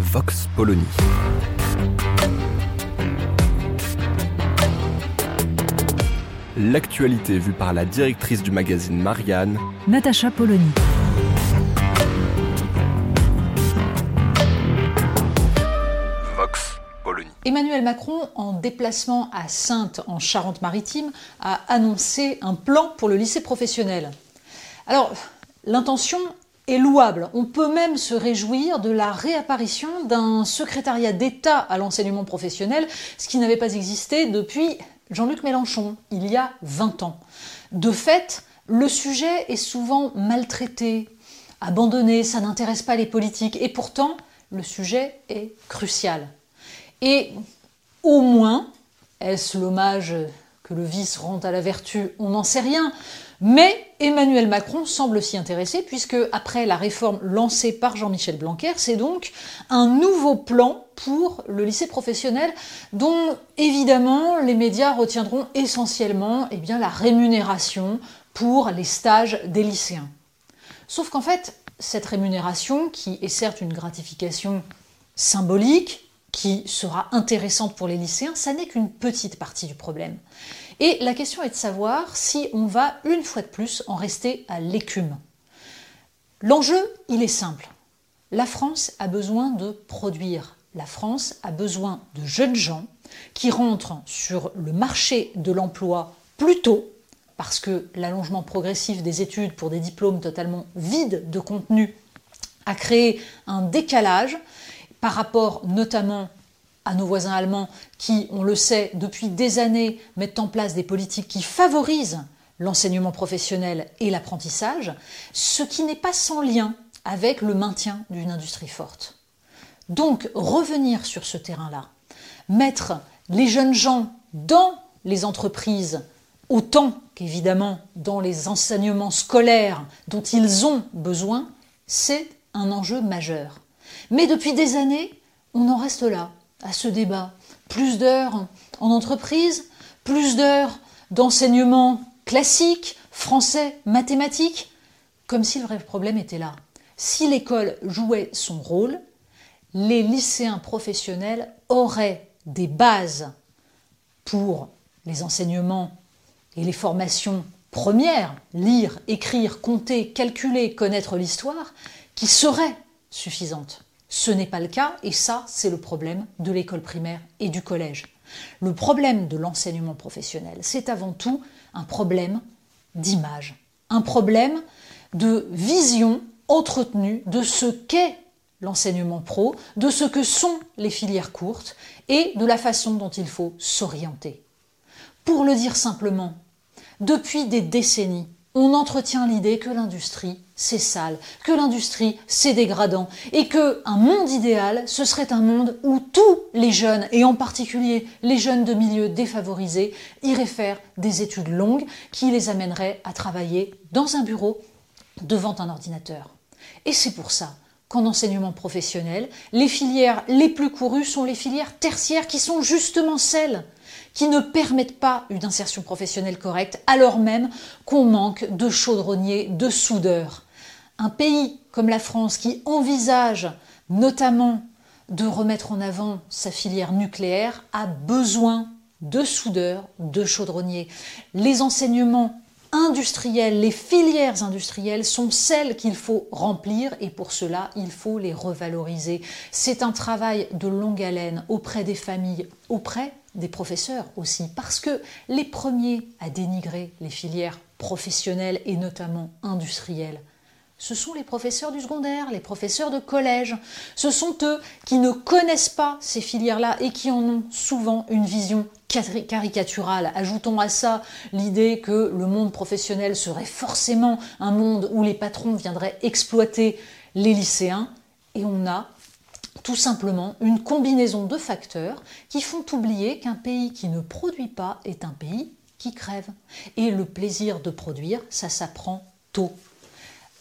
Vox Polony. L'actualité vue par la directrice du magazine Marianne, Natacha Polony. Vox Polony. Emmanuel Macron, en déplacement à Sainte en Charente-Maritime, a annoncé un plan pour le lycée professionnel. Alors, l'intention est louable. On peut même se réjouir de la réapparition d'un secrétariat d'État à l'enseignement professionnel, ce qui n'avait pas existé depuis Jean-Luc Mélenchon, il y a 20 ans. De fait, le sujet est souvent maltraité, abandonné, ça n'intéresse pas les politiques, et pourtant, le sujet est crucial. Et au moins, est-ce l'hommage que le vice rend à la vertu? On n'en sait rien. Mais Emmanuel Macron semble s'y intéresser puisque après la réforme lancée par Jean-Michel Blanquer, c'est donc un nouveau plan pour le lycée professionnel dont évidemment les médias retiendront essentiellement eh la rémunération pour les stages des lycéens. Sauf qu'en fait, cette rémunération, qui est certes une gratification symbolique, qui sera intéressante pour les lycéens, ça n'est qu'une petite partie du problème. Et la question est de savoir si on va une fois de plus en rester à l'écume. L'enjeu, il est simple. La France a besoin de produire. La France a besoin de jeunes gens qui rentrent sur le marché de l'emploi plus tôt, parce que l'allongement progressif des études pour des diplômes totalement vides de contenu a créé un décalage par rapport notamment à nos voisins allemands qui, on le sait, depuis des années mettent en place des politiques qui favorisent l'enseignement professionnel et l'apprentissage, ce qui n'est pas sans lien avec le maintien d'une industrie forte. Donc revenir sur ce terrain-là, mettre les jeunes gens dans les entreprises autant qu'évidemment dans les enseignements scolaires dont ils ont besoin, c'est un enjeu majeur. Mais depuis des années, on en reste là, à ce débat. Plus d'heures en entreprise, plus d'heures d'enseignement classique, français, mathématiques, comme si le vrai problème était là. Si l'école jouait son rôle, les lycéens professionnels auraient des bases pour les enseignements et les formations premières, lire, écrire, compter, calculer, connaître l'histoire, qui seraient suffisantes. Ce n'est pas le cas et ça, c'est le problème de l'école primaire et du collège. Le problème de l'enseignement professionnel, c'est avant tout un problème d'image, un problème de vision entretenue de ce qu'est l'enseignement pro, de ce que sont les filières courtes et de la façon dont il faut s'orienter. Pour le dire simplement, depuis des décennies, on entretient l'idée que l'industrie, c'est sale, que l'industrie, c'est dégradant, et que un monde idéal, ce serait un monde où tous les jeunes, et en particulier les jeunes de milieux défavorisés, iraient faire des études longues qui les amèneraient à travailler dans un bureau devant un ordinateur. Et c'est pour ça qu'en enseignement professionnel, les filières les plus courues sont les filières tertiaires qui sont justement celles qui ne permettent pas une insertion professionnelle correcte, alors même qu'on manque de chaudronniers, de soudeurs. Un pays comme la France qui envisage notamment de remettre en avant sa filière nucléaire a besoin de soudeurs, de chaudronniers. Les enseignements industriels, les filières industrielles sont celles qu'il faut remplir et pour cela, il faut les revaloriser. C'est un travail de longue haleine auprès des familles, auprès des professeurs aussi, parce que les premiers à dénigrer les filières professionnelles et notamment industrielles, ce sont les professeurs du secondaire, les professeurs de collège. Ce sont eux qui ne connaissent pas ces filières-là et qui en ont souvent une vision caricaturale. Ajoutons à ça l'idée que le monde professionnel serait forcément un monde où les patrons viendraient exploiter les lycéens. Et on a tout simplement une combinaison de facteurs qui font oublier qu'un pays qui ne produit pas est un pays qui crève. Et le plaisir de produire, ça s'apprend tôt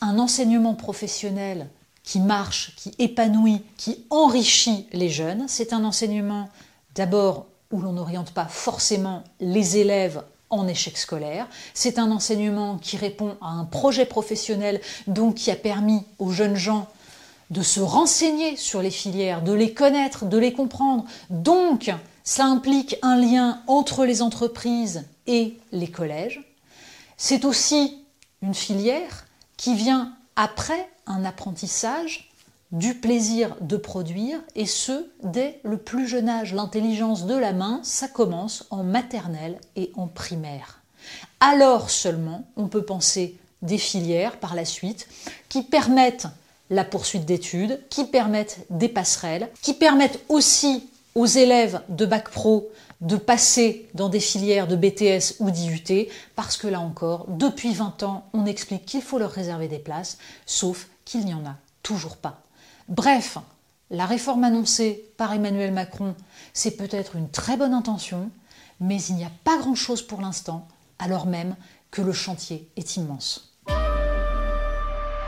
un enseignement professionnel qui marche, qui épanouit, qui enrichit les jeunes, c'est un enseignement d'abord où l'on n'oriente pas forcément les élèves en échec scolaire. C'est un enseignement qui répond à un projet professionnel, donc qui a permis aux jeunes gens de se renseigner sur les filières, de les connaître, de les comprendre. Donc, ça implique un lien entre les entreprises et les collèges. C'est aussi une filière qui vient après un apprentissage du plaisir de produire, et ce, dès le plus jeune âge. L'intelligence de la main, ça commence en maternelle et en primaire. Alors seulement, on peut penser des filières par la suite qui permettent la poursuite d'études, qui permettent des passerelles, qui permettent aussi aux élèves de bac pro de passer dans des filières de BTS ou d'IUT, parce que là encore, depuis 20 ans, on explique qu'il faut leur réserver des places, sauf qu'il n'y en a toujours pas. Bref, la réforme annoncée par Emmanuel Macron, c'est peut-être une très bonne intention, mais il n'y a pas grand-chose pour l'instant, alors même que le chantier est immense.